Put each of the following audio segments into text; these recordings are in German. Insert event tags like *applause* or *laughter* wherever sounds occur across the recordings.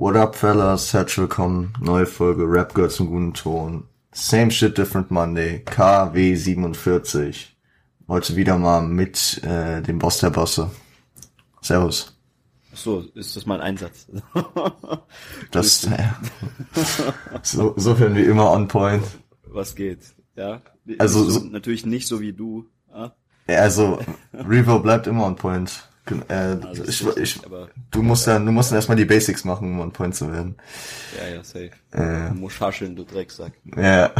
What up, fellas? Herzlich willkommen. Neue Folge Rap Girls zum guten Ton. Same shit, different Monday. KW 47. Heute wieder mal mit äh, dem Boss der Bosse. Servus. So, ist das mein Einsatz? *laughs* Das, äh, so, sofern wie immer on point. Was geht? Ja. Also, so, so- natürlich nicht so wie du. Ja, Also, Revo bleibt immer on point. Äh, Also, ich, ich, du musst ja, du musst dann erstmal die Basics machen, um on point zu werden. ja, ja, safe. Äh, Du musst hascheln, du Drecksack. ja,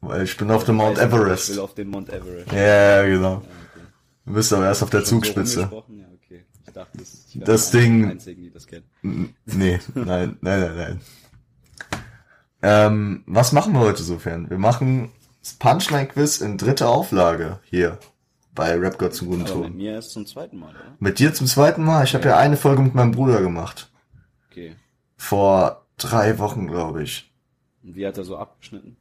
weil ich bin auf dem Mount nicht, Ich Everest. will auf den Mount Everest. Ja, genau. Du bist aber erst auf der so Zugspitze. rumgesprochen? Ja, okay. Ich dachte, das, ich Das Ding- Einzigen, die das kennen. Nee, nein, nein, nein, nein. Ähm, was machen wir heute sofern? Wir machen das Punchline-Quiz in dritter Auflage hier bei Rap God zum guten Aber mit Ton. mir erst zum zweiten Mal, oder? Mit dir zum zweiten Mal? Ich habe ja eine Folge mit meinem Bruder gemacht. Okay. Vor drei Wochen, glaube ich. Und wie hat er so abgeschnitten?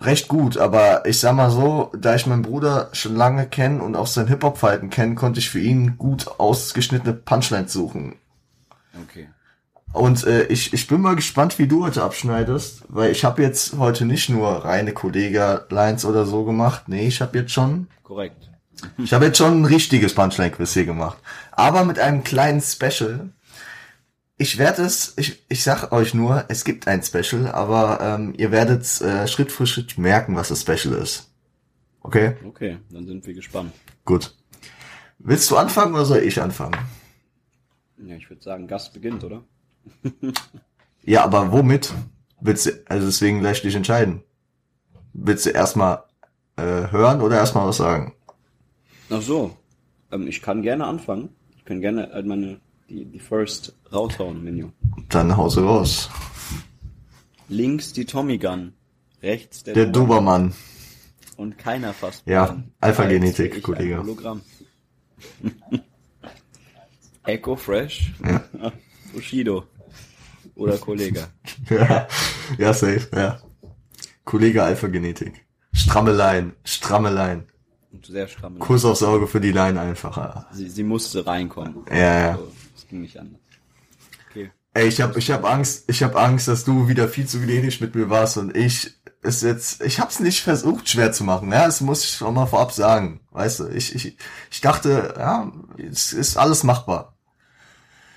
Recht gut, aber ich sag mal so, da ich meinen Bruder schon lange kenne und auch sein Hip-Hop-Verhalten kenne, konnte ich für ihn gut ausgeschnittene Punchlines suchen. Okay. Und äh, ich, ich bin mal gespannt, wie du heute abschneidest, weil ich habe jetzt heute nicht nur reine Kollega-Lines oder so gemacht. Nee, ich habe jetzt schon, Korrekt. ich habe jetzt schon ein richtiges Punchline-Quiz hier gemacht. Aber mit einem kleinen Special. Ich werde es, ich, ich sag euch nur, es gibt ein Special, aber ähm, ihr werdet äh, Schritt für Schritt merken, was das Special ist. Okay? Okay, dann sind wir gespannt. Gut. Willst du anfangen oder soll ich anfangen? Ja, ich würde sagen, Gast beginnt, oder? Ja, aber womit? Willst du, also deswegen gleich dich entscheiden. Willst du erstmal äh, hören oder erstmal was sagen? Ach so. Ähm, ich kann gerne anfangen. Ich kann gerne halt meine, die, die First raushauen, Menü. Dann hause raus. Links die Tommy Gun. Rechts der, Der Dobermann. Dobermann. Und keiner fasst Ja. Alpha-Genetik, Kollege. Hologramm. *laughs* Echo Fresh. *laughs* Bushido. Oder Kollege. *laughs* Ja, ja, safe, ja. Kollege Alpha-Genetik. Strammelein, Strammelein. Und sehr stramm. Kuss aufs Auge für die Line einfach. ja. Sie, sie musste reinkommen. Ja, ja. So, das ging nicht anders. Okay. Ey, ich hab, ich hab Angst, ich hab Angst, dass du wieder viel zu gnädig mit mir warst und ich ist jetzt, ich hab's nicht versucht schwer zu machen, ja, das muss ich schon mal vorab sagen, weißt du, ich, ich, ich dachte, ja, es ist alles machbar.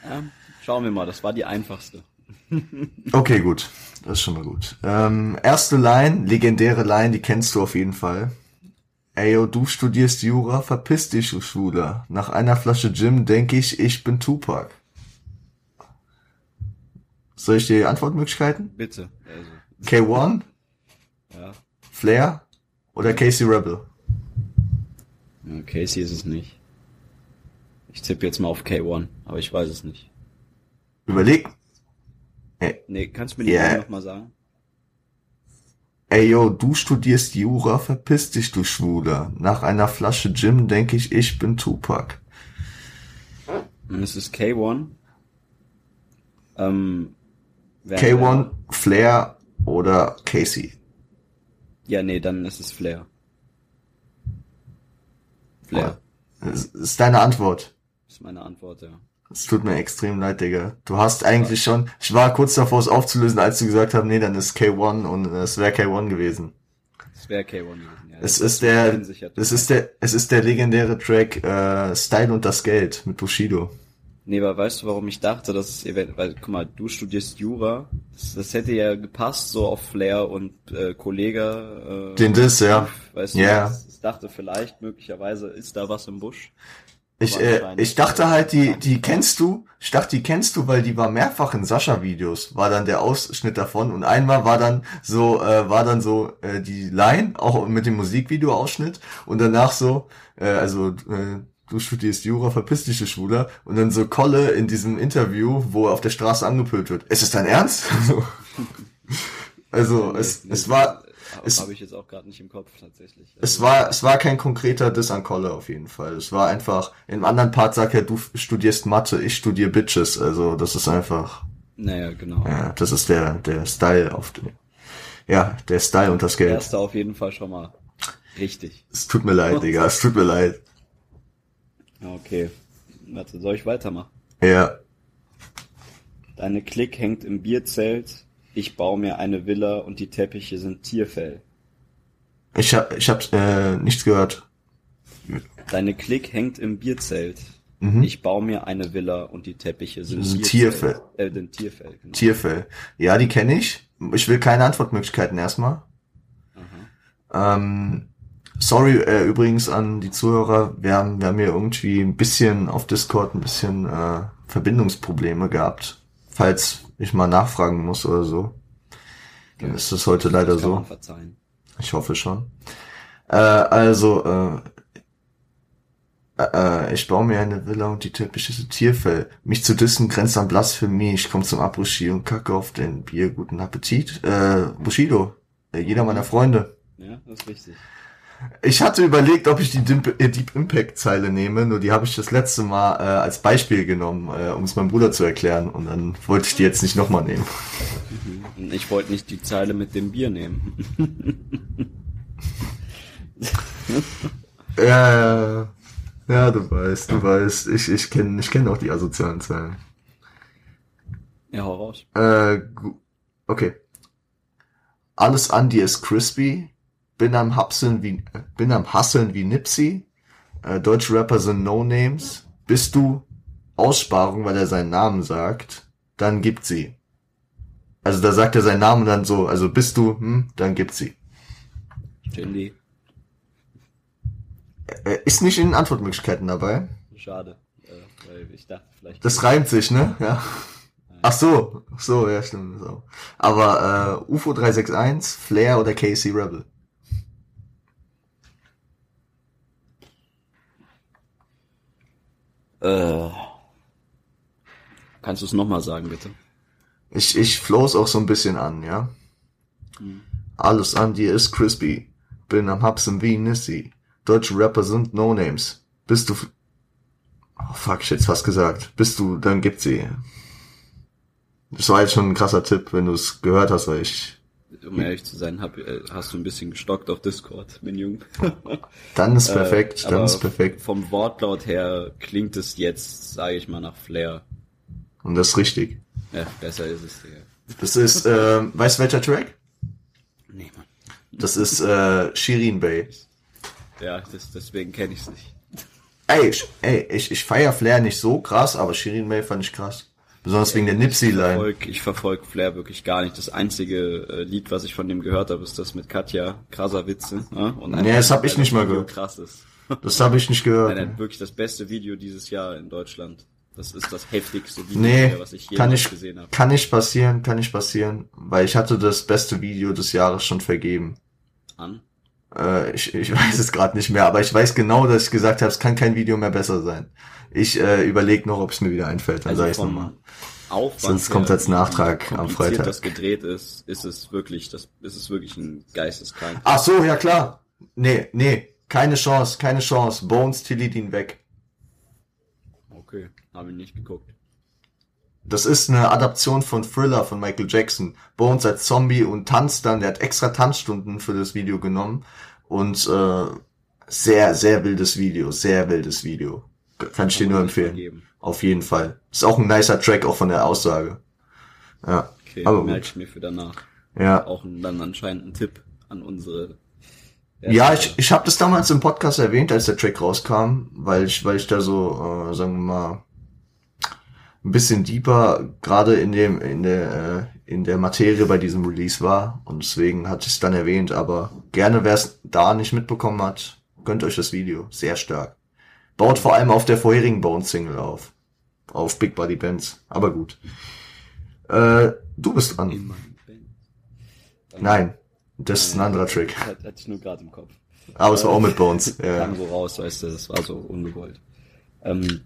Ja, schauen wir mal, das war die einfachste. Okay, gut, das ist schon mal gut. Ähm, erste Line, legendäre Line, die kennst du auf jeden Fall. Ey, yo, du studierst Jura, verpiss dich, du Schwuler. Nach einer Flasche Gin denk ich, ich bin Tupac. Soll ich dir Antwortmöglichkeiten? Bitte. Also, K1, ja. Flair oder Casey Rebel? ja. Casey ist es nicht. Ich tippe jetzt mal auf K1, aber ich weiß es nicht. Überleg. Ey, Nee, kannst du mir die yeah. nochmal sagen? ey, yo, du studierst Jura, verpiss dich, du Schwuler. Nach einer Flasche Gin denk ich, ich bin Tupac. Und es ist K1. Ähm, wer- K1, Flair oder Casey? Ja, nee, dann ist es Flair. Flair. Das ist deine Antwort. Ist meine Antwort, ja. Es tut mir extrem leid, Digga. Du hast eigentlich schon, ich war kurz davor, es aufzulösen, als du gesagt hast, nee, dann ist K1 und es wäre K1 gewesen. Es wäre K1 gewesen, ja. Es ist der, es ist der, es ist der legendäre Track äh, Style und das Geld mit Bushido. Nee, aber weißt du, warum ich dachte, dass es eventuell, weil, guck mal, du studierst Jura, das, das hätte ja gepasst, so auf Flair und äh, Kollege. Äh, Den Diss, ja. Weißt du, Ja. ich, ich dachte vielleicht, möglicherweise ist da was im Busch. Ich, äh, ich dachte halt, die, *laughs* die kennst du. Ich dachte, die kennst du, weil die war mehrfach in Sascha-Videos. War dann der Ausschnitt davon und einmal war dann so, äh, war dann so äh, die Line auch mit dem Musikvideo-Ausschnitt und danach so, äh, also äh, du studierst Jura, verpiss dich, Schwuler. Und dann so Kolle in diesem Interview, wo er auf der Straße angepölt wird. Ist es dein Ernst? *laughs* So. also es, es war, es- habe ich jetzt auch gerade nicht im Kopf tatsächlich. es Also, war, es war kein konkreter Diss an Kolle auf jeden Fall. Es war einfach, im anderen Part sagt er, du studierst Mathe, ich studiere Bitches. Also das ist einfach, Naja, genau. ja, das ist der, der Style auf dem, ja, der Style und das Geld. Erster auf jeden Fall schon mal richtig. Es tut mir leid, Digga, es tut mir leid. Okay. Warte, soll ich weitermachen? Ja, Deine Klick hängt im Bierzelt. Ich baue mir eine Villa und die Teppiche sind Tierfell. Ich hab, ich hab äh, nichts gehört. Deine Klick hängt im Bierzelt. Mhm. Ich baue mir eine Villa und die Teppiche sind Tierfell. Tierfell. Äh, den Tierfell. Genau. Tierfell. Ja, die kenne ich. Ich will keine Antwortmöglichkeiten erstmal. Ähm, sorry äh, übrigens an die Zuhörer. Wir haben, wir haben hier irgendwie ein bisschen auf Discord ein bisschen äh, Verbindungsprobleme gehabt. Falls ich mal nachfragen muss oder so. Dann ist das heute leider so. Ich hoffe schon. Äh, also, äh, äh, ich baue mir eine Villa und die Teppiche Tierfell. Mich zu dissen grenzt an Blasphemie. Ich komme zum Abruschi und kacke auf den Bier. Guten Appetit. Äh, Bushido. Äh, jeder meiner Freunde. Ja, das ist richtig. Ich hatte überlegt, ob ich die äh, Deep Impact Zeile nehme, nur die habe ich das letzte Mal äh, als Beispiel genommen, äh, um es meinem Bruder zu erklären. Und dann wollte ich die jetzt nicht nochmal nehmen. Ich wollte nicht die Zeile mit dem Bier nehmen. *laughs* Ja, ja, du weißt, du weißt. Ich, ich kenne ich kenn auch die asozialen Zeilen. Ja, hau raus. Äh, okay. Alles an dir ist crispy. Bin am Hapseln wie, äh, bin am Hasseln wie Nipsey. Äh, deutsche Rapper sind No-Names. Bist du Aussparung, weil er seinen Namen sagt, dann gibt sie. Also da sagt er seinen Namen dann so, also bist du, hm, dann gibt sie. Shindy. Äh, ist nicht in den Antwortmöglichkeiten dabei. Schade. Äh, weil ich dachte vielleicht. Das reimt sich, ne? Ja. Ach so, ach so, ja, stimmt. So. Aber äh, UFO 361, Flair oder KC Rebel? Äh, kannst du es nochmal sagen, bitte? Ich, ich flows auch so ein bisschen an, ja? Alles an dir ist crispy. Bin am Hapsen wie Nissy. Deutsche Rapper sind No-Names. Bist du... Oh, fuck, ich hätte fast gesagt. Bist du, dann gibt sie. Das war jetzt schon ein krasser Tipp, wenn du es gehört hast, weil ich... Um ehrlich zu sein, hab, äh, hast du ein bisschen gestockt auf Discord, mein Junge. *laughs* Dann ist perfekt, Äh, dann ist perfekt. Vom Wortlaut her klingt es jetzt, sage ich mal, nach Flair. Und das ist richtig. Ja, besser ist es, Digga. Das ist, äh, weißt du welcher Track? Nee, Mann. Das ist äh, Shirin Bay. Ja, das, deswegen kenne ich es nicht. Ey, ich, ey, ich, ich feier Flair nicht so krass, aber Shirin Bay fand ich krass. Besonders wegen der Ich Nipsey-Line. verfolge ich verfolg Flair wirklich gar nicht. Das einzige äh, Lied, was ich von dem gehört habe, ist das mit Katja. Krasser Witze. Ne? Und Nee, das hab ich nicht mal gehört. Krass ist. Das habe ich nicht gehört. nein, wirklich das beste Video dieses Jahr in Deutschland. Das ist das heftigste Video, Nee, was ich kann jemals ich, gesehen habe. kann nicht passieren, kann nicht passieren, weil ich hatte das beste Video des Jahres schon vergeben. An. Äh, ich, ich *laughs* weiß es gerade nicht mehr, aber ich weiß genau, dass ich gesagt habe, es kann kein Video mehr besser sein. Ich äh, überlege noch, ob es mir wieder einfällt, dann Also sag ich nochmal. Aufwand Sonst her, kommt's als Nachtrag am Freitag. das gedreht ist, ist es wirklich, das ist es wirklich ein geisteskrank. Ach so, ja klar. Nee, nee, keine Chance, keine Chance. Bones tillied ihn weg. Okay, habe ich nicht geguckt. Das ist eine Adaption von Thriller von Michael Jackson. Bones als Zombie und tanzt dann, der hat extra Tanzstunden für das Video genommen. Und äh, sehr, sehr wildes Video, sehr wildes Video. Kann ich dir nur empfehlen. geben. Auf jeden Fall. Ist auch ein nicer Track, auch von der Aussage. Ja. Okay, Aber merke ich mir für danach. Ja. Auch ein, dann anscheinend ein Tipp an unsere. Ja, ich, ich habe das damals im Podcast erwähnt, als der Track rauskam, weil ich, weil ich da so, äh, sagen wir mal, ein bisschen deeper gerade in dem, in der, äh, in der Materie bei diesem Release war und deswegen hatte ich es dann erwähnt, aber gerne, wer es da nicht mitbekommen hat, gönnt euch das Video, sehr stark. Baut vor allem auf der vorherigen Bones Single auf, auf Big Body Bands, aber gut. Äh, du bist dran. Nein, das ist ein anderer Trick, Hat, hatte ich nur gerade im Kopf. aber es war auch mit Bones. *laughs* Ja. Kam so raus, weißt du, das war so ungewollt. Ähm,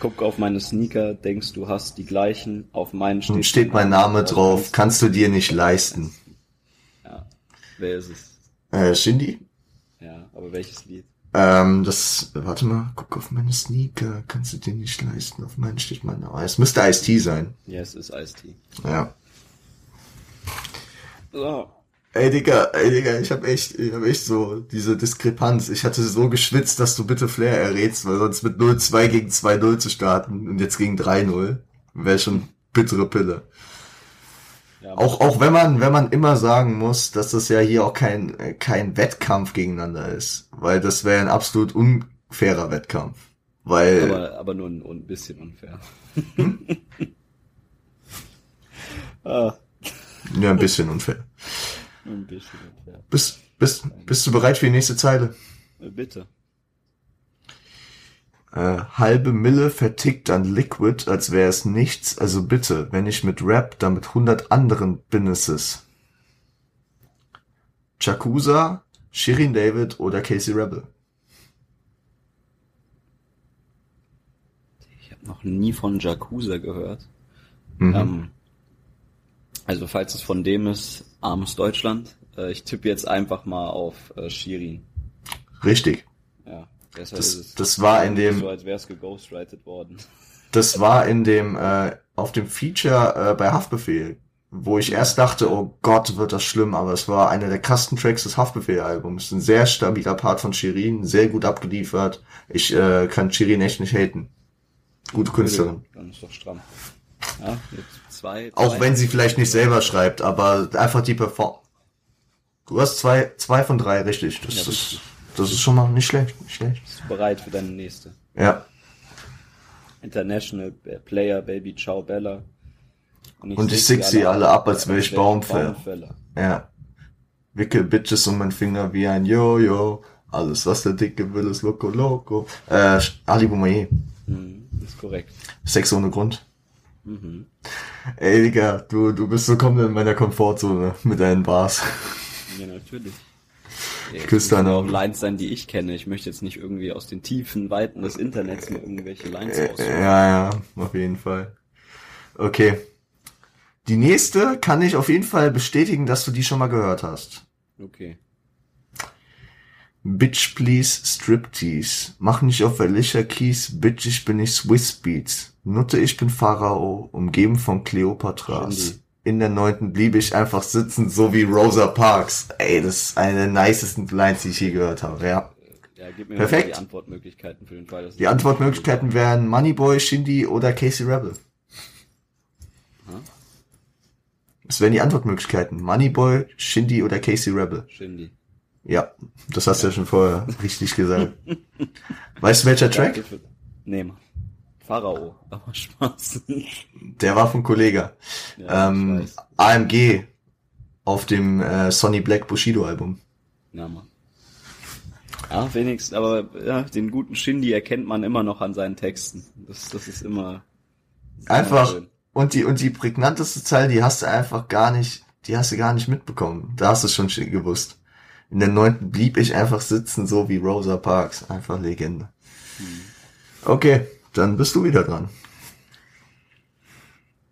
guck auf meine Sneaker, denkst du hast die gleichen, auf meinen steht, Und steht mein Name drauf, kannst du dir nicht leisten. Ja. Wer ist es? Äh, Shindy? Ja, aber welches Lied? Ähm, das, warte mal, guck auf meine Sneaker, kannst du dir nicht leisten, auf meinen steht mein Name. Es müsste Ice-T sein. Ja, es ist Ice-T. Ja. So. Ey, Digga, ey, Digga, ich hab echt, ich hab echt so diese Diskrepanz. Ich hatte so geschwitzt, dass du bitte Flair errätst, weil sonst mit 0-2 gegen 2-0 zu starten und jetzt gegen 3-0 wäre schon bittere Pille. Ja, Auch, auch wenn man, wenn man immer sagen muss, dass das ja hier auch kein, kein Wettkampf gegeneinander ist. Weil das wäre ein absolut unfairer Wettkampf. Weil, aber, aber nur ein, ein bisschen unfair. *laughs* ah, ja, ein bisschen unfair. Ein bisschen unfair. Bist, bist, bist du bereit für die nächste Zeile? Äh, Bitte. Äh, halbe Mille vertickt an Liquid, als wäre es nichts. Also bitte, wenn ich mit Rap, dann mit hundert anderen Businesses. Chakusa, Shirin David oder Casey Rebel. Ich habe noch nie von Jakuza gehört. Mhm. Ähm, also falls es von dem ist, armes Deutschland. Äh, ich tippe jetzt einfach mal auf äh, Shirin. Richtig. Ja, Das- es. das war in dem- So als wäre es geghostwritet worden. *laughs* Das war in dem, äh, auf dem Feature äh, bei Haftbefehl, wo ich erst dachte, oh Gott, wird das schlimm, aber es war einer der krassen Tracks des Haftbefehl-Albums. Ein sehr stabiler Part von Shirin, sehr gut abgeliefert. Ich äh, kann Shirin echt nicht haten. Gute Künstlerin. Dann ist doch stramm. Ja, zwei. Auch wenn sie vielleicht nicht selber schreibt, aber einfach die Perform. Du hast zwei, zwei von drei, richtig. Das, Ja, ist, richtig. das ist schon mal nicht schlecht, nicht schlecht. Bist du bereit für deine nächste? Ja. International Player, Baby, Ciao, Bella. Und ich sick sie alle ab, als wär ich Baumfäller. Baumfäller. Ja. Wickel Bitches um meinen Finger wie ein Jojo. Alles, was der Dicke will, ist Loco Loco. Äh, Ali Boumaier. Mhm, ist korrekt. Sex ohne Grund. Mhm. Ey, Digga, du, du bist so komplett in meiner Komfortzone mit deinen Bars. Ja, natürlich. Ja, küsse deine auch Augen. Lines sein, die ich kenne. Ich möchte jetzt nicht irgendwie aus den tiefen Weiten des Internets mir irgendwelche Lines Äh, aussuchen. Ja, ja, auf jeden Fall. Okay. Die nächste kann ich auf jeden Fall bestätigen, dass du die schon mal gehört hast. Okay. Bitch please Striptease. Mach nicht auf Alicia Keys, Bitch ich bin nicht Swiss Beats. Nutte ich bin Pharao, umgeben von Kleopatras. In der neunten blieb ich einfach sitzen, so wie Rosa Parks. Ey, das ist eine der nicesten Lines, die ich je gehört habe, ja. Ja, Perfekt. die Antwortmöglichkeiten für den Fall. Die Antwortmöglichkeiten wären Moneyboy, Shindy oder Casey Rebel. Das wären die Antwortmöglichkeiten. Moneyboy, Shindy oder Casey Rebel. Shindy. Ja, das hast du ja schon vorher richtig gesagt. Weißt du welcher Track? Nee, Mann. Pharao. Aber Spaß. Der war von Kollega. ja, ähm. AMG auf dem äh, Sonny Black Bushido Album. Ja, Mann. Ja, wenigstens, aber ja, den guten Shindy erkennt man immer noch an seinen Texten. Das, das ist immer. Einfach schön. und die und die prägnanteste Zeile, die hast du einfach gar nicht, die hast du gar nicht mitbekommen. Da hast du schon sch- gewusst. In der neunten blieb ich einfach sitzen, so wie Rosa Parks. Einfach Legende. Okay, dann bist du wieder dran.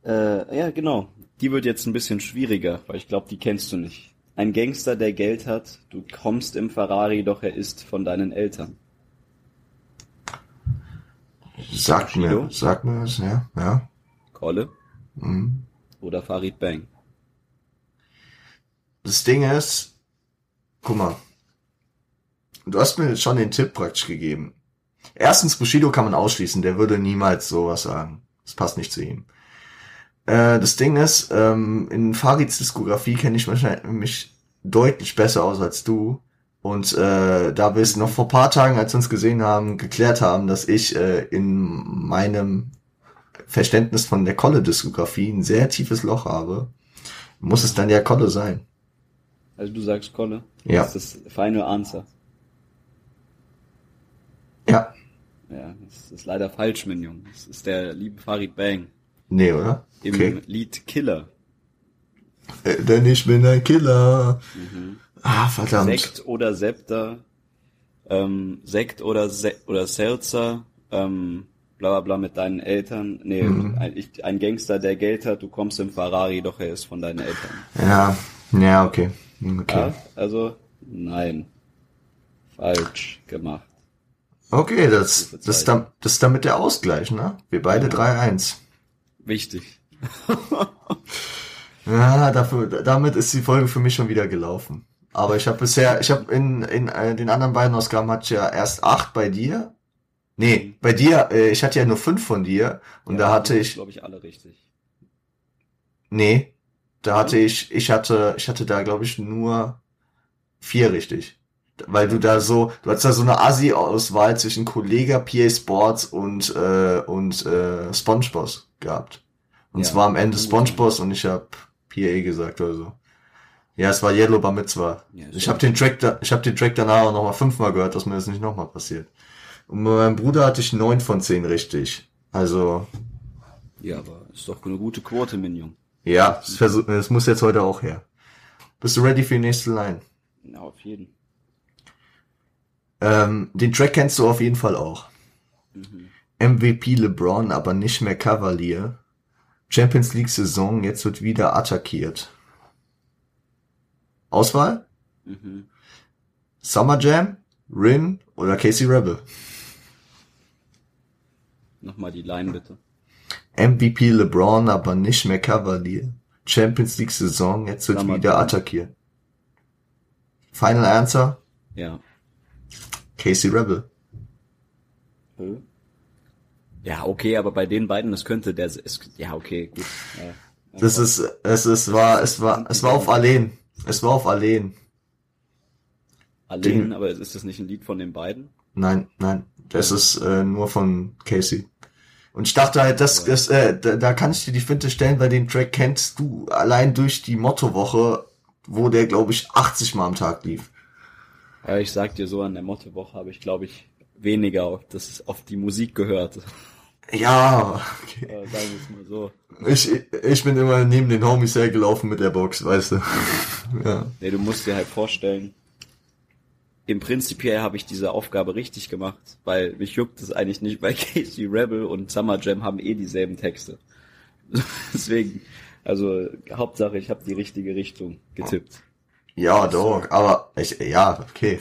Äh, ja, genau. Die wird jetzt ein bisschen schwieriger, weil ich glaube, die kennst du nicht. Ein Gangster, der Geld hat, du kommst im Ferrari, doch er ist von deinen Eltern. Sag mir, sag mir was, ja, ja. Kolle Mhm. oder Farid Bang? Das Ding ist, guck mal, du hast mir schon den Tipp praktisch gegeben. Erstens, Bushido kann man ausschließen, der würde niemals sowas sagen. Das passt nicht zu ihm. Äh, das Ding ist, ähm, in Farids Diskografie kenne ich mich deutlich besser aus als du. Und äh, da wir es noch vor paar Tagen, als wir uns gesehen haben, geklärt haben, dass ich äh, in meinem Verständnis von der Kolle-Diskografie ein sehr tiefes Loch habe, muss es dann ja Kolle sein. Also du sagst Kolle? Ja. Das ist das Final Answer. Ja. Ja, das ist leider falsch, mein Junge. Das ist der liebe Farid Bang. Nee, oder? Im Okay. Lied Killer. Äh, denn ich bin ein Killer. Mhm. Ah, verdammt. Sekt oder Septa, ähm, Sekt oder Se oder Seltzer, ähm, bla bla bla mit deinen Eltern. Nee, Mhm. ein, ich, ein Gangster, der Geld hat, du kommst im Ferrari, doch er ist von deinen Eltern. Ja, ja, okay. Hm, Okay. Ja, also nein. Falsch gemacht. Okay, das, das, dann, das ist damit der Ausgleich, ne? Wir beide 3-1. Wichtig. *laughs* Ja, dafür, damit ist die Folge für mich schon wieder gelaufen. Aber ich habe bisher, ich habe in, in äh, den anderen beiden Ausgaben hatte ich ja erst acht bei dir. Nee, bei dir, äh, ich hatte ja nur fünf von dir und Ja, da hatte ich, glaube ich, alle richtig. Nee, da hatte ich, ich hatte, ich hatte da glaube ich nur vier richtig. Weil du da so, du hattest da so eine Asi-Auswahl zwischen Kollega, PA Sports und, äh, und äh, SpongeBob gehabt. Und Ja. zwar am Ende SpongeBob und ich habe PA gesagt oder so. Ja, es war Yellow Bar Mitzvah. Ja, ich habe den Track da, ich habe den Track danach auch noch mal fünfmal gehört, dass mir das nicht nochmal passiert. Und bei meinem Bruder hatte ich neun von zehn richtig. Also, Ja, aber ist doch eine gute Quote, Minion. Ja, es, versuch, muss jetzt heute auch her. Bist du ready für die nächste Line? Ja, auf jeden. Ähm, den Track kennst du auf jeden Fall auch. Mhm. MVP LeBron, aber nicht mehr Cavalier. Champions League Saison, jetzt wird wieder attackiert. Auswahl? Mhm. Summer Jam, Rin oder Casey Rebel? Nochmal die Line bitte. MVP LeBron, aber nicht mehr Cavalier. Champions League Saison, jetzt wird Summer wieder attackiert. Final Answer? Ja. Casey Rebel. Hä? Ja, okay, aber bei den beiden, das könnte der, es, ja, okay, gut. Ja, Das ist, es ist, war, es war, es war auf Alleen. Es war auf Alleen. Allein, aber ist das nicht ein Lied von den beiden? Nein, nein, das ist äh, nur von Casey. Und ich dachte halt, das, das äh, da, da kann ich dir die Finte stellen, weil den Track kennst du allein durch die Mottowoche, wo der, glaube ich, 80 Mal am Tag lief. Ja, ich sag dir so, an der Mottowoche habe ich, glaube ich, weniger auf, das, auf die Musik gehört. Ja, *laughs* okay. Äh, sagen wir es mal so. ich, ich bin immer neben den Homies hergelaufen mit der Box, weißt du. *laughs* ja. Nee, du musst dir halt vorstellen, im Prinzipiell habe ich diese Aufgabe richtig gemacht, weil mich juckt es eigentlich nicht, weil *laughs* Casey Rebel und Summer Jam haben eh dieselben Texte. *laughs* Deswegen, also Hauptsache, ich habe die richtige Richtung getippt. Ja, doch, aber ich, ja, okay.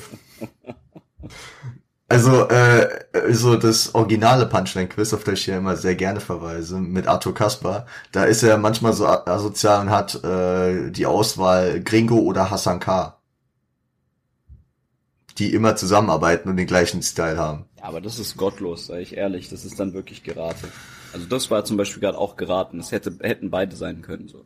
Also, äh, so das originale Punchline-Quiz, auf das ich ja immer sehr gerne verweise, mit Arthur Kaspar, da ist er manchmal so asozial und hat äh, die Auswahl Gringo oder Hassan K. Die immer zusammenarbeiten und den gleichen Style haben. Ja, aber das ist gottlos, sage ich ehrlich. Das ist dann wirklich Gerate. Also das war zum Beispiel gerade auch geraten. Das hätte, hätten beide sein können. So,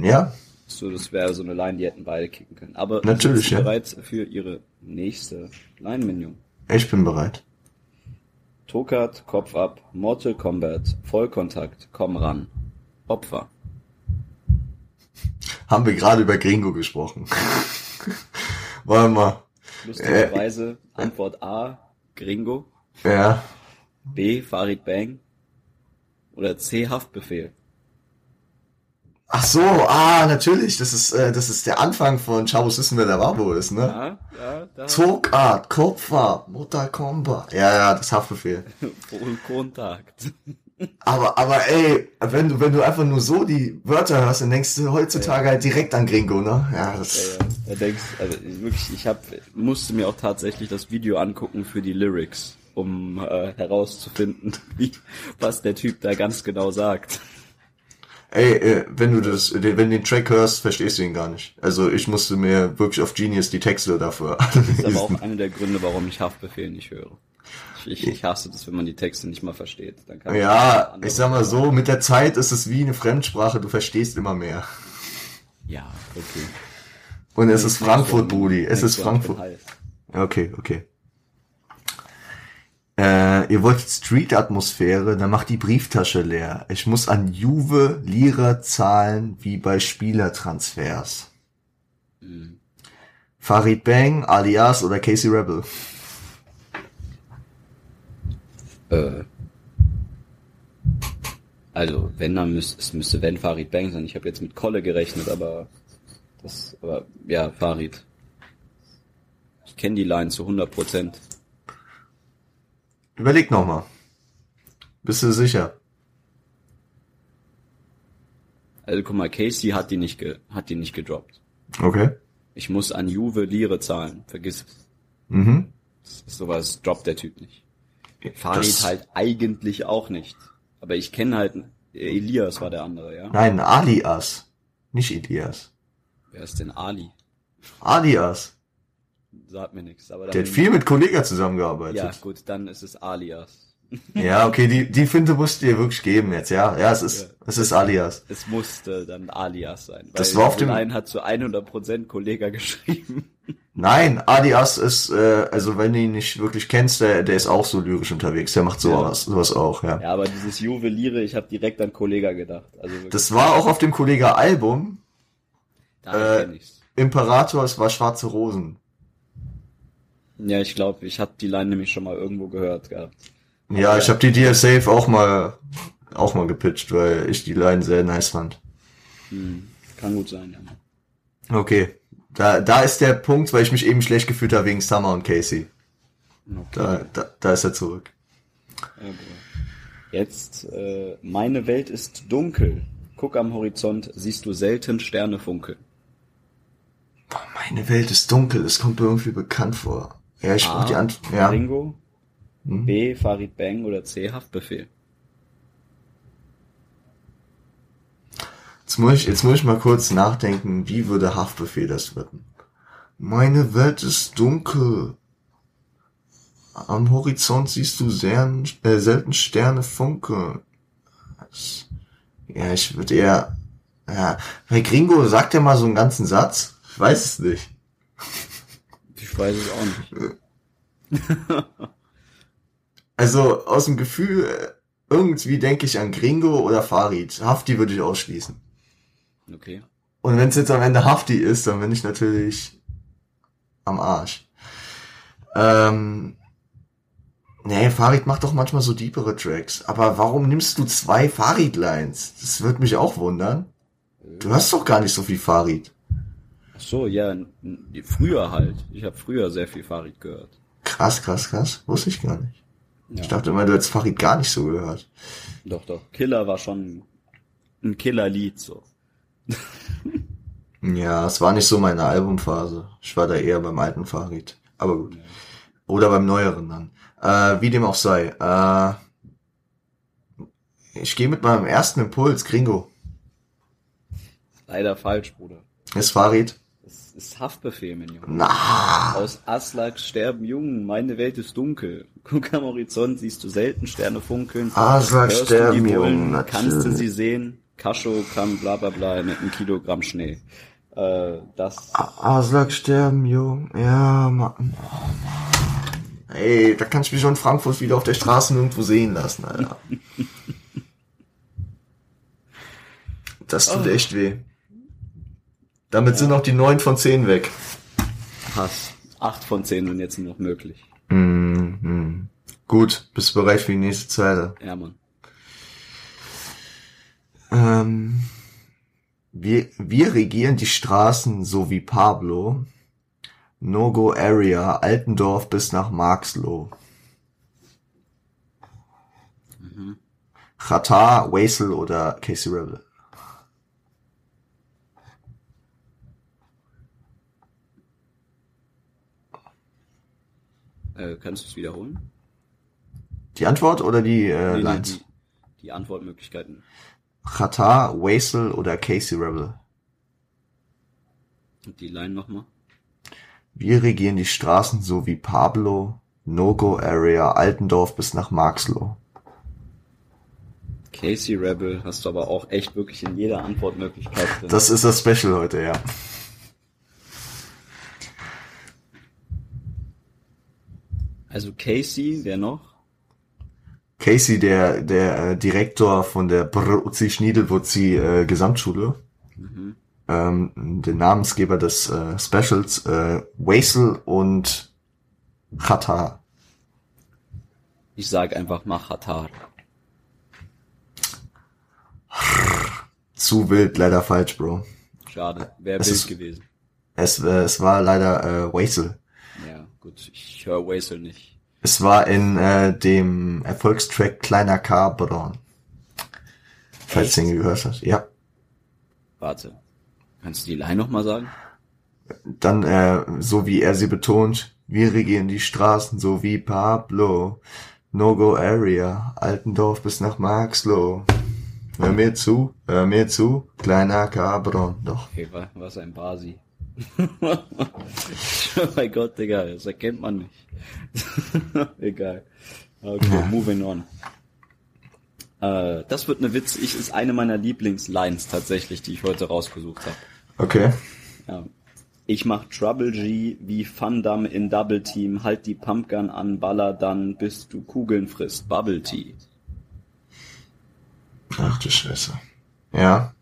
Ja, so das wäre so eine Line, die hätten beide kicken können. Aber Natürlich, sind ja. bereit für Ihre nächste Line, Minion? ich bin bereit. Tokat, Kopf ab, Mortal Kombat, Vollkontakt, komm ran. Opfer. Haben wir gerade über Gringo gesprochen. *laughs* Warte mal. Lustigerweise Antwort A, Gringo, Ja. B, Farid Bang oder C, Haftbefehl. Ach so, ah, natürlich. Das ist, äh, das ist der Anfang von Chavos wissen, wer der Wabo ist, ne? Ja, ja, da. Zugart, Kupfer, Mutter Komba. Ja, ja, das Haftbefehl. *laughs* Vollkontakt. Aber, aber ey, wenn du, wenn du einfach nur so die Wörter hörst, dann denkst du heutzutage halt direkt an Gringo, ne? Ja, das, Ja, ja. Da denkst, also wirklich, ich hab, musste mir auch tatsächlich das Video angucken für die Lyrics, um äh, herauszufinden, *laughs* wie, was der Typ da ganz genau sagt. ey, äh, wenn du das, den- wenn du den Track hörst, verstehst du ihn gar nicht. Also ich musste mir wirklich auf Genius die Texte dafür *laughs* Das ist aber anlesen. auch einer der Gründe, warum ich Haftbefehl nicht höre. Ich, ich, hasse das, wenn man die Texte nicht mal versteht. Dann kann Ja, ich sag mal so, mit der Zeit ist es wie eine Fremdsprache, du verstehst immer mehr. Ja, okay. Und es ist Frankfurt, Brudi, es ist Frankfurt. Okay, okay. Äh, ihr wollt Street-Atmosphäre, dann macht die Brieftasche leer. Ich muss an Juve Lira zahlen wie bei Spielertransfers. Mhm. Farid Bang, Alias oder Casey Rebel? Äh, also, wenn, dann müsste, es müsste wenn Farid Bang sein. Ich habe jetzt mit Kolle gerechnet, aber das, aber, ja, Farid. Ich kenne die Line zu 100 Prozent. Überleg nochmal. Bist du sicher? Also, guck mal, Casey hat die nicht ge, hat die nicht gedroppt. Okay. Ich muss an Juve Lire zahlen. Vergiss es. Mhm. Sowas droppt der Typ nicht. Farid Das- halt eigentlich auch nicht. Aber ich kenne halt, Elias war der andere, ja? Nein, Alias. Nicht Elias. Wer ist denn Ali? Alias. Sagt mir nichts. Aber Der hat viel mit Kollega zusammengearbeitet. Ja, gut, dann ist es Alias. *laughs* Ja, okay, die, die Finte musst du dir wirklich geben jetzt, ja. Ja, es ist, Ja. es ist alias. Es musste dann Alias sein. Das war auf dem- Line hat zu 100% Kollega geschrieben. *laughs* Nein, alias ist, äh, also wenn du ihn nicht wirklich kennst, der, der ist auch so lyrisch unterwegs. Der macht sowas, sowas auch, ja. Ja, aber dieses Juweliere, ich habe direkt an Kollega gedacht. Also wirklich, Das war auch auf dem Kollega-Album. Da äh, ich's. Imperator, es war Schwarze Rosen. Ja, ich glaube, ich habe die Line nämlich schon mal irgendwo gehört gehabt. Ja, ich habe die dir safe auch mal, auch mal gepitcht, weil ich die Line sehr nice fand. Hm, kann gut sein, ja. Okay. Da, da ist der Punkt, weil ich mich eben schlecht gefühlt habe wegen Summer und Casey. Okay. Da, da, da ist er zurück. Bruder. Jetzt, äh, meine Welt ist dunkel. Guck am Horizont, siehst du selten Sterne funkeln. Meine Welt ist dunkel, es kommt mir irgendwie bekannt vor. Ja, ich brauch die Antwort. Ja. Ringo, Hm. B, Farid Bang oder C, Haftbefehl. Jetzt muss ich, jetzt muss ich mal kurz nachdenken, wie würde Haftbefehl das werden? Meine Welt ist dunkel. Am Horizont siehst du sehr, äh, selten Sterne funkeln. Das- Ja, ich würde eher, ja, bei Gringo sagt er mal so einen ganzen Satz. Ich weiß es nicht. Ich weiß es auch nicht. *laughs* Also aus dem Gefühl, irgendwie denke ich an Gringo oder Farid. Hafti würde ich ausschließen. Okay. Und wenn es jetzt am Ende Hafti ist, dann bin ich natürlich am Arsch. Ähm, nee, Farid macht doch manchmal so deepere Tracks. Aber warum nimmst du zwei Farid-Lines? Das würde mich auch wundern. Du hörst doch gar nicht so viel Farid. So, ja, früher halt. Ich habe früher sehr viel Farid gehört. Krass, krass, krass. Wusste ich gar nicht. Ja. Ich dachte immer, du hättest Farid gar nicht so gehört. Doch, doch. Killer war schon ein Killer-Lied, so. *laughs* Ja, es war nicht so meine Albumphase. Ich war da eher beim alten Farid. Aber gut. Oder beim neueren dann. Äh, wie dem auch sei. Äh, ich gehe mit meinem ersten Impuls, Gringo. Leider falsch, Bruder. Ist Farid? Das ist Haftbefehl, mein Junge. Na, Aus Aslak sterben Jungen, meine Welt ist dunkel. *laughs* Guck am Horizont, siehst du selten Sterne funkeln. Aslak Hörst sterben Jungen, Kannst du natürlich. sie sehen? Kascho kann bla bla bla mit einem Kilogramm Schnee. Äh, das, Aslak sterben, Jung. Ja, Mann. Ey, da kann ich mich schon in Frankfurt wieder auf der Straße nirgendwo sehen lassen, Alter. *laughs* Das tut Oh. echt weh. Damit sind auch die neun von zehn weg. Hass. Acht von zehn sind jetzt nur noch möglich. Mhm. Gut, bist du bereit für die nächste Zeile? Ja, Mann. Ähm, wir, wir regieren die Straßen so wie Pablo. No-Go Area, Altendorf bis nach Marxloh. Qatar, Waisel oder Casey Rebel. Kannst du es wiederholen? Die Antwort oder die äh, Nee, Lines? die, die Antwortmöglichkeiten. Qatar, Waisel oder Casey Rebel. Und die Line nochmal. Wir regieren die Straßen so wie Pablo. No-Go Area, Altendorf bis nach Marxloh. Casey Rebel hast du aber auch echt wirklich in jeder Antwortmöglichkeit drin. Das ist das Special heute, ja. Also Casey, wer noch? Casey, der, der äh, Direktor von der Brutzi Schniedelwurzi äh, Gesamtschule, Mhm. ähm, der Namensgeber des äh, Specials, äh, Waisel und Qatar. Ich sag einfach Machatar. Zu wild, leider falsch, Bro. Schade. Wäre wild gewesen. Es, äh, es war leider äh, Waisel. Ja, gut. Ich höre Waisel nicht. Es war in äh, dem Erfolgstrack Kleiner Cabron. Falls du den gehört hast. Ja. Warte. Kannst du die Line nochmal sagen? Dann, äh, so wie er sie betont, wir regieren die Straßen, so wie Pablo. No-Go Area, Altendorf bis nach Marxloh. Hör mir zu, hör mir zu, kleiner Cabron. Doch. Okay, wa- was ein Basi. *laughs* oh mein Gott, Digga, das erkennt man nicht. *laughs* Egal. Okay, moving on. Äh, das wird eine Witz. Ich ist eine meiner Lieblingslines tatsächlich, die ich heute rausgesucht habe. Okay. Ja. Ich mach Trouble G wie Fun Damme in Double Team, halt die Pumpgun an, baller dann, bis du Kugeln frisst. Bubble Tea. Ach du Scheiße. Ja.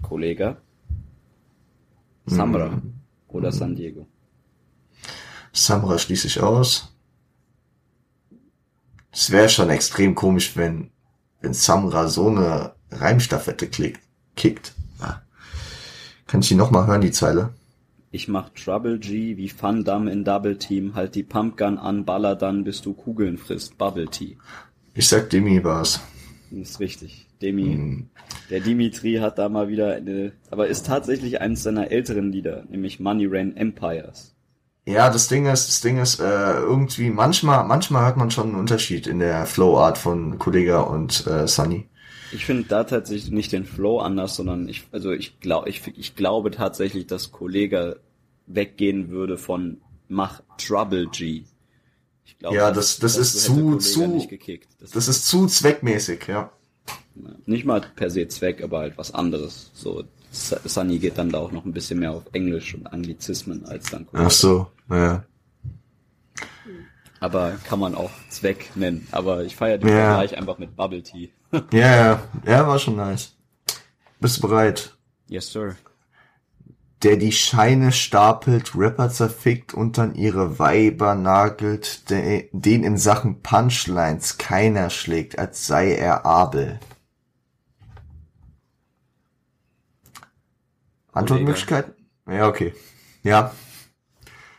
Kollege. Samra oder San Diego. Samra schließe ich aus. Es wäre schon extrem komisch, wenn, wenn Samra so eine Reimstaffette klickt, kickt. Ja. Kann ich die nochmal hören, die Zeile? Ich mach Trouble G wie Fun Damme in Double Team, halt die Pumpgun an, baller dann, bis du Kugeln frisst. Bubble Tea. Ich sag Demi war's. Das ist richtig. Demi, der Dimitri hat da mal wieder eine, aber ist tatsächlich eines seiner älteren Lieder, nämlich Money Rain Empires. Ja, das Ding ist, das Ding ist, äh, irgendwie, manchmal, manchmal hört man schon einen Unterschied in der Flow-Art von Kollega und äh, Sunny. Ich finde da tatsächlich nicht den Flow anders, sondern ich, also ich glaube, ich, ich glaube tatsächlich, dass Kollege weggehen würde von Mach Trouble G. Ich glaube, Ja, das, das, ist hätte zu, Kollega zu. Das, das ist zu zweckmäßig, ja. Nicht mal per se Zweck, aber halt was anderes. So, Su- Sunny geht dann da auch noch ein bisschen mehr auf Englisch und Anglizismen als dann. Ach so, ja. Aber kann man auch Zweck nennen. Aber ich feiere den Ja. Vergleich einfach mit Bubble Tea. *laughs* Ja, ja, ja, war schon nice. Bist du bereit? yes, sir. Der die Scheine stapelt, Rapper zerfickt und dann ihre Weiber nagelt, de, den in Sachen Punchlines keiner schlägt, als sei er Abel. Antwortmöglichkeiten? Ja, okay. Ja,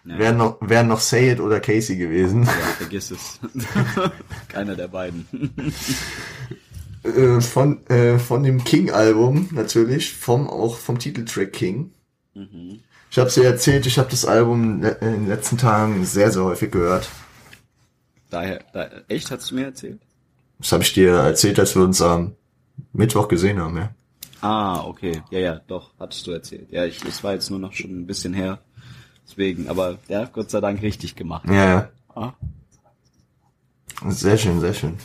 Ja, wären noch, wären noch Say It oder Casey gewesen. ja vergiss es. *laughs* Keiner der beiden. äh, von, äh, von dem King-Album natürlich, vom, auch vom Titeltrack King. Ich habe dir erzählt, ich habe das Album in den letzten Tagen sehr, sehr häufig gehört. Daher, da, echt, hast du mir erzählt? Das habe ich dir erzählt, als wir uns am Mittwoch gesehen haben, ja. Ah, okay. Ja, ja, doch, hattest du erzählt. Ja, ich, es war jetzt nur noch schon ein bisschen her. Deswegen, aber ja, Gott sei Dank richtig gemacht. Ja, ja. Ah, Sehr schön, sehr schön.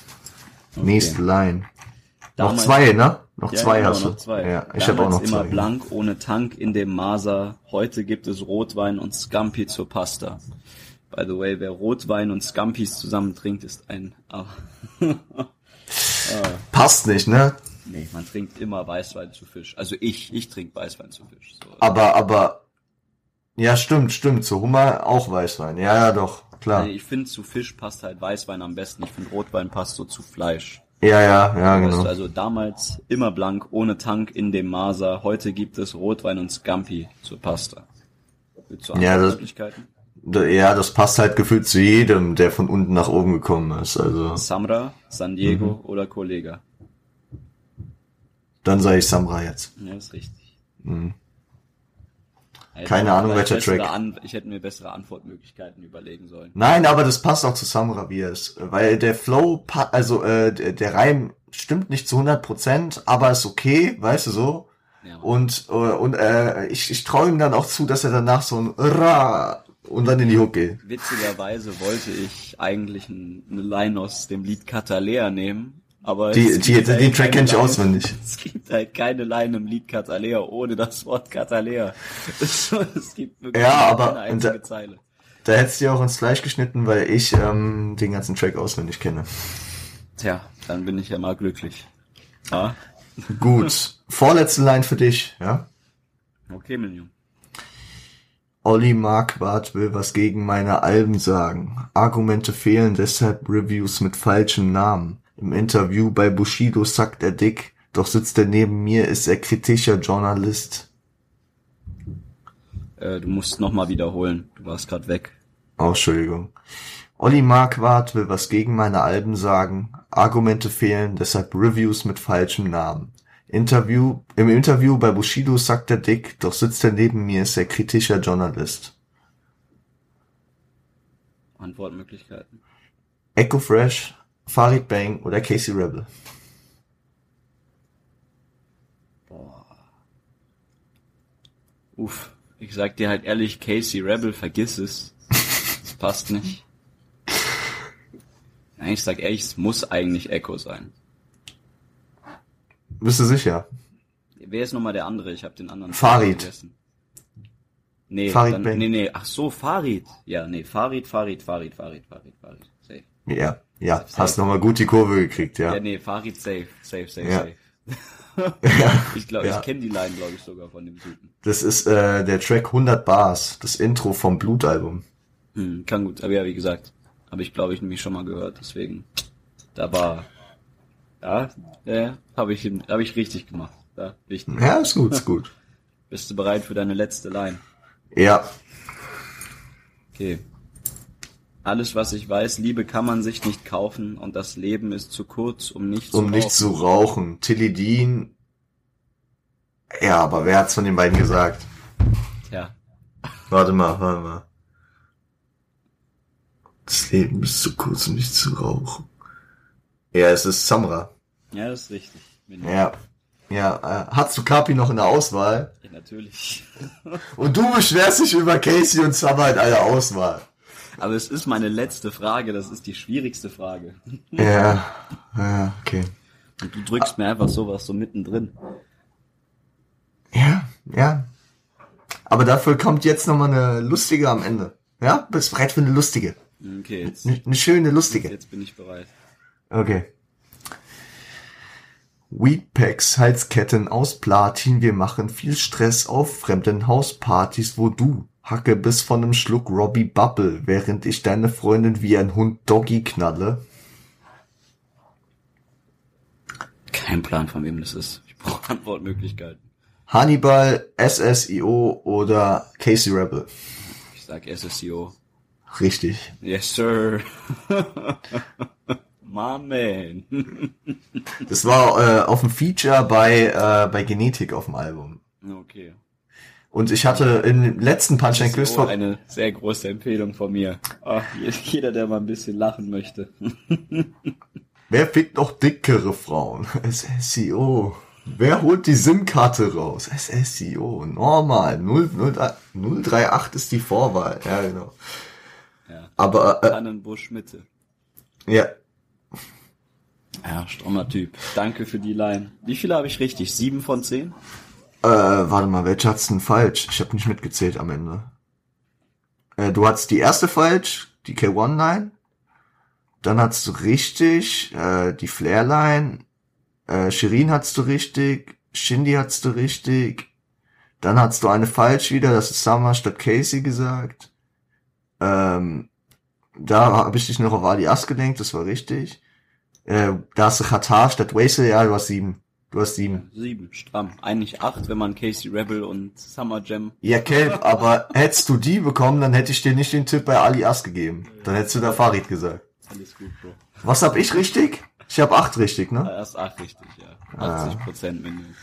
Nächste Line. Noch Damals- zwei, ne? Noch ja, zwei genau, hast du. noch zwei. Ja, ich habe auch noch immer zwei. blank, ohne Tank in dem Maser. Heute gibt es Rotwein und Scampi zur Pasta. By the way, wer Rotwein und Scampis zusammen trinkt, ist ein... Ah. *laughs* Passt nicht, ne? Nee, man trinkt immer Weißwein zu Fisch. Also ich, ich trinke Weißwein zu Fisch. So. Aber, aber, ja, stimmt, stimmt. Zu Hummer auch Weißwein. Ja, ja, doch, klar. Nee, ich finde, zu Fisch passt halt Weißwein am besten. Ich finde, Rotwein passt so zu Fleisch. Ja, ja, ja, genau. also damals immer blank, ohne Tank in dem Maser. Heute gibt es Rotwein und Scampi zur Pasta. Du Ja, das- Ja, das passt halt gefühlt zu jedem, der von unten nach oben gekommen ist. Also, Samra, San Diego Mhm. oder Kollega? Dann sage ich Samra jetzt. Ja, ist richtig. Mhm. Hätte Keine Ahnung, welcher Track. An ich hätte mir bessere Antwortmöglichkeiten überlegen sollen. Nein, aber das passt auch zu Samra, wie er ist. Weil der Flow, also äh, der, der Reim stimmt nicht zu 100%, aber ist okay, weißt du so. Ja. Und, äh, und äh, ich, ich traue ihm dann auch zu, dass er danach so ein Ra und dann in die Hook geht. Witzigerweise wollte ich eigentlich ein- eine Line aus dem Lied Catalea nehmen, aber Die, die, gibt den halt Track keine kenn ich auswendig. Es gibt halt keine Line im Lied Catalea ohne das Wort Catalea. *laughs* Es, gibt wirklich Ja, keine aber- einzige und da- Zeile. Da hättest du dir auch ins Fleisch geschnitten, weil ich ähm, den ganzen Track auswendig kenne. Tja, dann bin ich ja mal glücklich. Ah, Gut, *laughs* vorletzte Line für dich, ja? okay, Minion. Olli Marquardt will was gegen meine Alben sagen. Argumente fehlen, deshalb Reviews mit falschen Namen. Im Interview bei Bushido sagt er dick, doch sitzt er neben mir, ist er kritischer Journalist. Äh, du musst nochmal wiederholen. Du warst gerade weg. Oh, Entschuldigung. Olli Marquardt will was gegen meine Alben sagen. Argumente fehlen, deshalb Reviews mit falschem Namen. Interview, im Interview bei Bushido sagt er dick, doch sitzt er neben mir, ist er kritischer Journalist. Antwortmöglichkeiten. Echo Fresh, Farid Bang oder Casey Rebel. Boah. Uff. Ich sag dir halt ehrlich, Casey Rebel, vergiss es. Das *laughs* passt nicht. Nein, ich sag ehrlich, es muss eigentlich Echo sein. Bist du sicher? Wer ist nochmal der andere? Ich habe den anderen Farid. vergessen. Nee, Farid dann, Bang. nee, nee, ach so, Farid. Ja, nee, Farid, Farid, Farid, Farid, Farid, Farid. Safe. Ja, ja, hast nochmal gut die Kurve gekriegt, Ja, ja. nee, Farid safe, safe, safe, Ja. safe. ja. *laughs* Ich glaube, Ja. ich kenne die Line, glaube ich, sogar von dem Typen. Das ist äh, der Track 100 Bars, das Intro vom Blutalbum. Hm, kann gut, aber ja, wie gesagt, habe ich, glaube ich, nämlich schon mal gehört, deswegen, da war, ja, ja, habe ich, hab ich richtig gemacht. Ja, wichtig. Ja, ist gut, ist gut. *laughs* Bist du bereit für deine letzte Line? Ja, Okay. Alles, was ich weiß, Liebe kann man sich nicht kaufen und das Leben ist zu kurz, um nicht zu um nicht rauchen. zu rauchen. Tilly Dean. Ja, aber wer hat's von den beiden gesagt? Tja, Warte mal, warte mal. Das Leben ist zu kurz, um nicht zu rauchen. Ja, es ist Samra. ja, das ist richtig. Ja. Ja, äh, hast du Kapi noch in der Auswahl? ja, natürlich. Und du beschwerst dich über Casey und Samra in einer Auswahl. Aber es ist meine letzte Frage, das ist die schwierigste Frage. Ja, ja, okay. Und du drückst mir einfach sowas so mittendrin. Ja, ja. Aber dafür kommt jetzt nochmal eine lustige am Ende. Ja? Bist bereit für eine lustige? Okay, jetzt, Eine, eine schöne lustige. jetzt bin ich bereit. Okay. Weedpacks, Halsketten aus Platin, wir machen viel Stress auf fremden Hauspartys, wo du Hacke bis von einem Schluck Robbie Bubble, während ich deine Freundin wie ein Hund Doggy knalle. Kein Plan, von wem das ist. Ich brauche Antwortmöglichkeiten. Hannibal, SSIO oder Casey Rebel. Ich sag SSCO. Richtig. Yes, sir. *laughs* My man. Das war äh, auf dem Feature bei, äh, bei Genetik auf dem Album. Okay. Und ich hatte im letzten Punchline Quiz SSCO, vor, eine sehr große Empfehlung von mir. Ah, jeder, der mal ein bisschen lachen möchte. *laughs* Wer fickt noch dickere Frauen? SSIO. Wer holt die SIM-Karte raus? SSIO. Normal. 0, 0, 038 ist die Vorwahl. Ja, genau. Ja. Aber, äh, Tannenbusch Mitte. ja. Ja, strommer Typ. Danke für die Line. Wie viele habe ich richtig? Sieben von zehn? Äh, warte mal, welche hat's denn falsch? Ich habe nicht mitgezählt am Ende. Äh, du hattest die erste falsch, die K1-Line. Dann hattest du richtig, äh, die Flair-Line. Äh, Shirin hattest du richtig. Shindy hattest du richtig. Dann hattest du eine falsch wieder, das ist Summer statt Casey gesagt. Ähm, da habe ich dich noch auf Ali As gelenkt, das war richtig. Äh, da hast du Katar statt Wasel, ja, du hast sieben. Du hast sieben. Sieben, stramm. Eigentlich acht, wenn man Casey Rebel und Summer Jam. Ja, Kelp, aber hättest du die bekommen, dann hätte ich dir nicht den Tipp bei Ali As gegeben. Dann hättest du da Farid gesagt. Alles gut, Bro. Was hab ich richtig? Ich hab acht richtig, ne? Erst acht richtig, ja. 80 Prozent mindestens.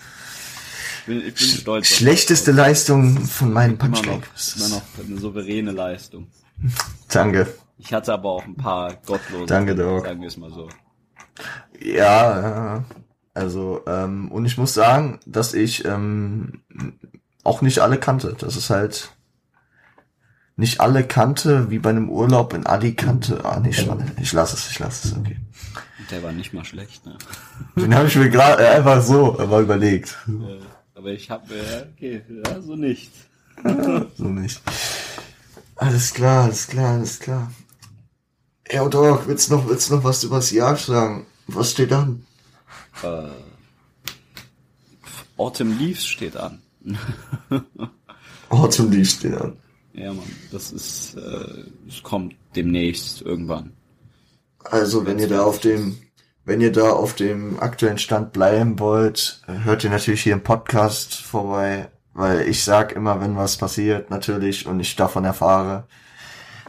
Ich bin, ich bin stolz. auf Schlechteste Leistung von meinen das. Immer noch, immer noch eine souveräne Leistung. Danke. Ich hatte aber auch ein paar gottlose. Danke, Doc. Sagen wir es mal so. Ja, ja. Also, ähm, und ich muss sagen, dass ich ähm, auch nicht alle kannte. Das ist halt nicht alle kannte, wie bei einem Urlaub in Alicante. Ah, nee, schade. Ich lasse es, ich lasse es, okay. Der war nicht mal schlecht, ne? Den habe ich mir gerade äh, einfach so mal überlegt. Äh, aber ich habe, äh, okay, ja, so nicht. *laughs* So nicht. Alles klar, alles klar, alles klar. Ja, doch, willst noch, willst noch was über das Jahr sagen? Was steht an? Äh, Autumn Leaves steht an. *laughs* Autumn Leaves steht an. Ja, Mann, das ist, äh, es kommt demnächst irgendwann. Also, wenn ihr da auf dem, wenn ihr da auf dem aktuellen Stand bleiben wollt, hört ihr natürlich hier im Podcast vorbei, weil ich sag immer, wenn was passiert, natürlich, und ich davon erfahre.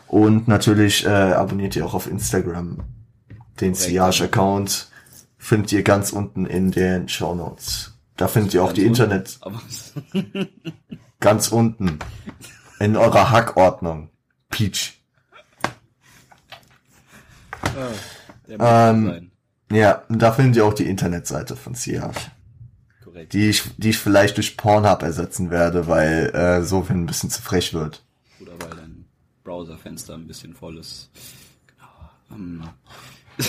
Und natürlich äh, abonniert ihr auch auf Instagram den. Siage-Account. Findet ihr ganz unten in den Show Notes. Da findet ihr auch die Internet *laughs* *laughs* ganz unten in eurer Hackordnung. Peach. muss Ähm. Ja, und da findet ihr auch die Internetseite von Siage. Korrekt. die ich, die ich vielleicht durch Pornhub ersetzen werde, weil äh, so ein bisschen zu frech wird. Oder weil dein Browserfenster ein bisschen voll ist. Genau. Ähm, *laughs*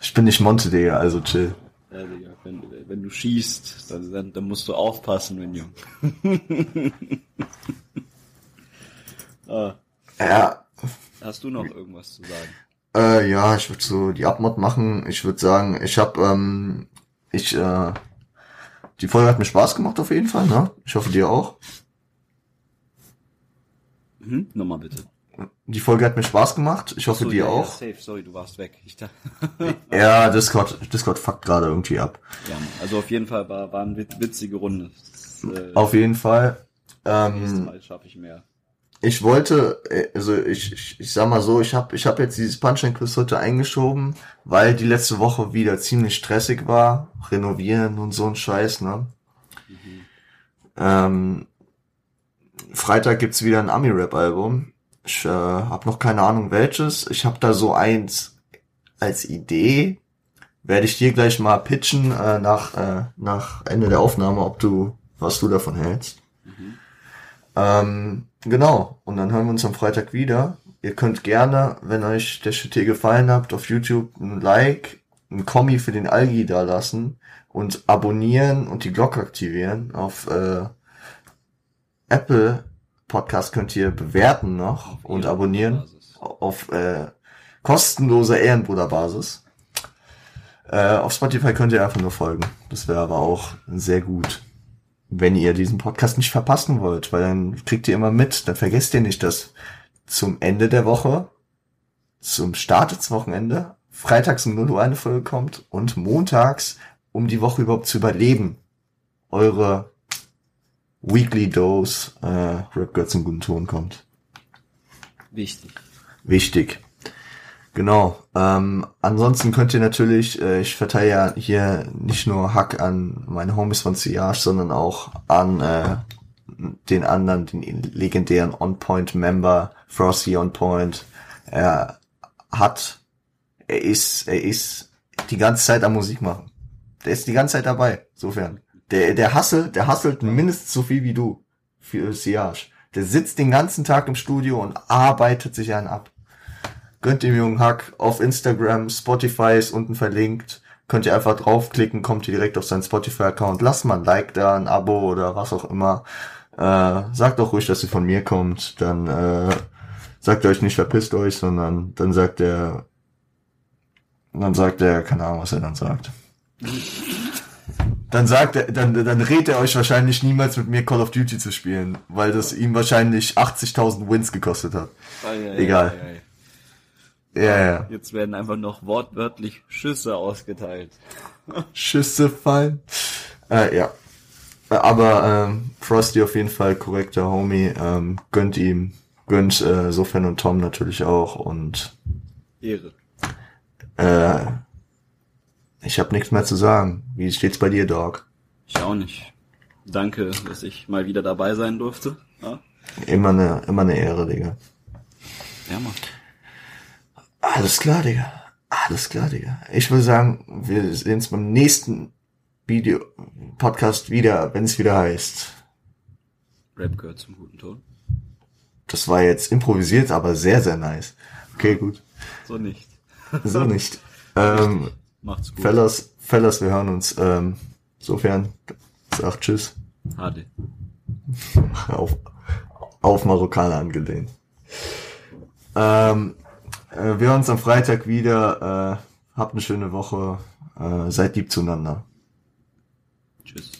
Ich bin nicht Monte, Digga, also chill. Ja, Digga, wenn, wenn du schießt, dann, dann, dann musst du aufpassen, mein Junge. *laughs* ah, Ja, hast du noch irgendwas zu sagen? Äh, ja, ich würde so die Abmod machen. Ich würde sagen, ich habe, ähm, ich, äh, die Folge hat mir Spaß gemacht auf jeden Fall, ne? Ich hoffe dir auch. Mhm, nochmal bitte. Die Folge hat mir Spaß gemacht. Ich hoffe So, dir ja, auch. Ja, safe, sorry, du warst weg. Ich dachte, *laughs* Ja, Discord, Discord fuckt gerade irgendwie ab. ja, also auf jeden Fall war, war eine wit- witzige Runde. Das, äh, Auf jeden Fall. Ähm, Mal schaffe ich mehr. ich wollte, äh, also ich, ich, ich sag mal so, ich habe ich hab jetzt dieses Punchline-Quiz heute eingeschoben, weil die letzte Woche wieder ziemlich stressig war. Renovieren und so ein Scheiß, ne? Ähm, Freitag gibt's wieder ein Ami-Rap-Album. Ich äh, habe noch keine Ahnung welches. Ich habe da so eins als Idee. Werde ich dir gleich mal pitchen äh, nach, äh, nach Ende der Aufnahme, ob du, was du davon hältst. Ähm, genau. Und dann hören wir uns am Freitag wieder. Ihr könnt gerne, wenn euch der Shit hier gefallen hat, auf YouTube ein Like, ein Kommi für den Algi da lassen und abonnieren und die Glocke aktivieren. Auf äh, Apple Podcast könnt ihr bewerten noch und abonnieren auf äh, kostenloser Ehrenbruderbasis. Äh, auf Spotify könnt ihr einfach nur folgen. Das wäre aber auch sehr gut. Wenn ihr diesen Podcast nicht verpassen wollt, weil dann kriegt ihr immer mit, dann vergesst ihr nicht, dass zum Ende der Woche, zum Start des Wochenende, freitags um 0 Uhr eine Folge kommt und montags, um die Woche überhaupt zu überleben, eure Weekly Dose äh, Rap Girls im guten Ton kommt. Wichtig. Wichtig. Genau. Ähm, ansonsten könnt ihr natürlich, äh, ich verteile ja hier nicht nur Hack an meine Homies von Siage, sondern auch an äh, den anderen, den legendären On-Point-Member, Frosty On-Point. Er hat, er ist, er ist die ganze Zeit am Musik machen. Der ist die ganze Zeit dabei, insofern. Der, der hasselt, der hasselt mindestens so viel wie du für Siage. Der sitzt den ganzen Tag im Studio und arbeitet sich einen ab. Gönnt dem jungen Hack auf Instagram, Spotify ist unten verlinkt. Könnt ihr einfach draufklicken, kommt ihr direkt auf seinen Spotify-Account. Lasst mal ein Like da, ein Abo oder was auch immer. Äh, sagt auch ruhig, dass ihr von mir kommt. Dann äh, sagt euch nicht, verpisst euch, sondern dann sagt er, dann sagt er, keine Ahnung, was er dann sagt. Dann sagt er, dann, dann rät er euch wahrscheinlich niemals mit mir Call of Duty zu spielen, weil das ihm wahrscheinlich 80.000 Wins gekostet hat. Ei, ei, Egal. ei, ei. Ja, ja. Jetzt werden einfach noch wortwörtlich Schüsse ausgeteilt. Schüsse fallen. Äh, ja. Aber ähm, Frosty auf jeden Fall korrekter Homie. Ähm, gönnt ihm. Gönnt äh, Sofan und Tom natürlich auch. Und Ehre. äh, ich habe nichts mehr zu sagen. Wie steht's bei dir, Dog? Ich auch nicht. Danke, dass ich mal wieder dabei sein durfte. Ja, Immer eine, immer eine Ehre, Digga. ja Mann. Alles klar, Digga. Alles klar, Digga. Ich würde sagen, wir sehen uns beim nächsten Video, Podcast wieder, wenn es wieder heißt. Rap gehört zum guten Ton. Das war jetzt improvisiert, aber sehr, sehr nice. Okay, gut. So nicht. So nicht. Ähm, Macht's gut. Fellas, Fellas, wir hören uns. Ähm, sofern, sag Tschüss. Hade. Auf, auf Marokkaner angelehnt. Ähm, äh, wir hören uns am Freitag wieder. Äh, habt eine schöne Woche. Äh, seid lieb zueinander. Tschüss.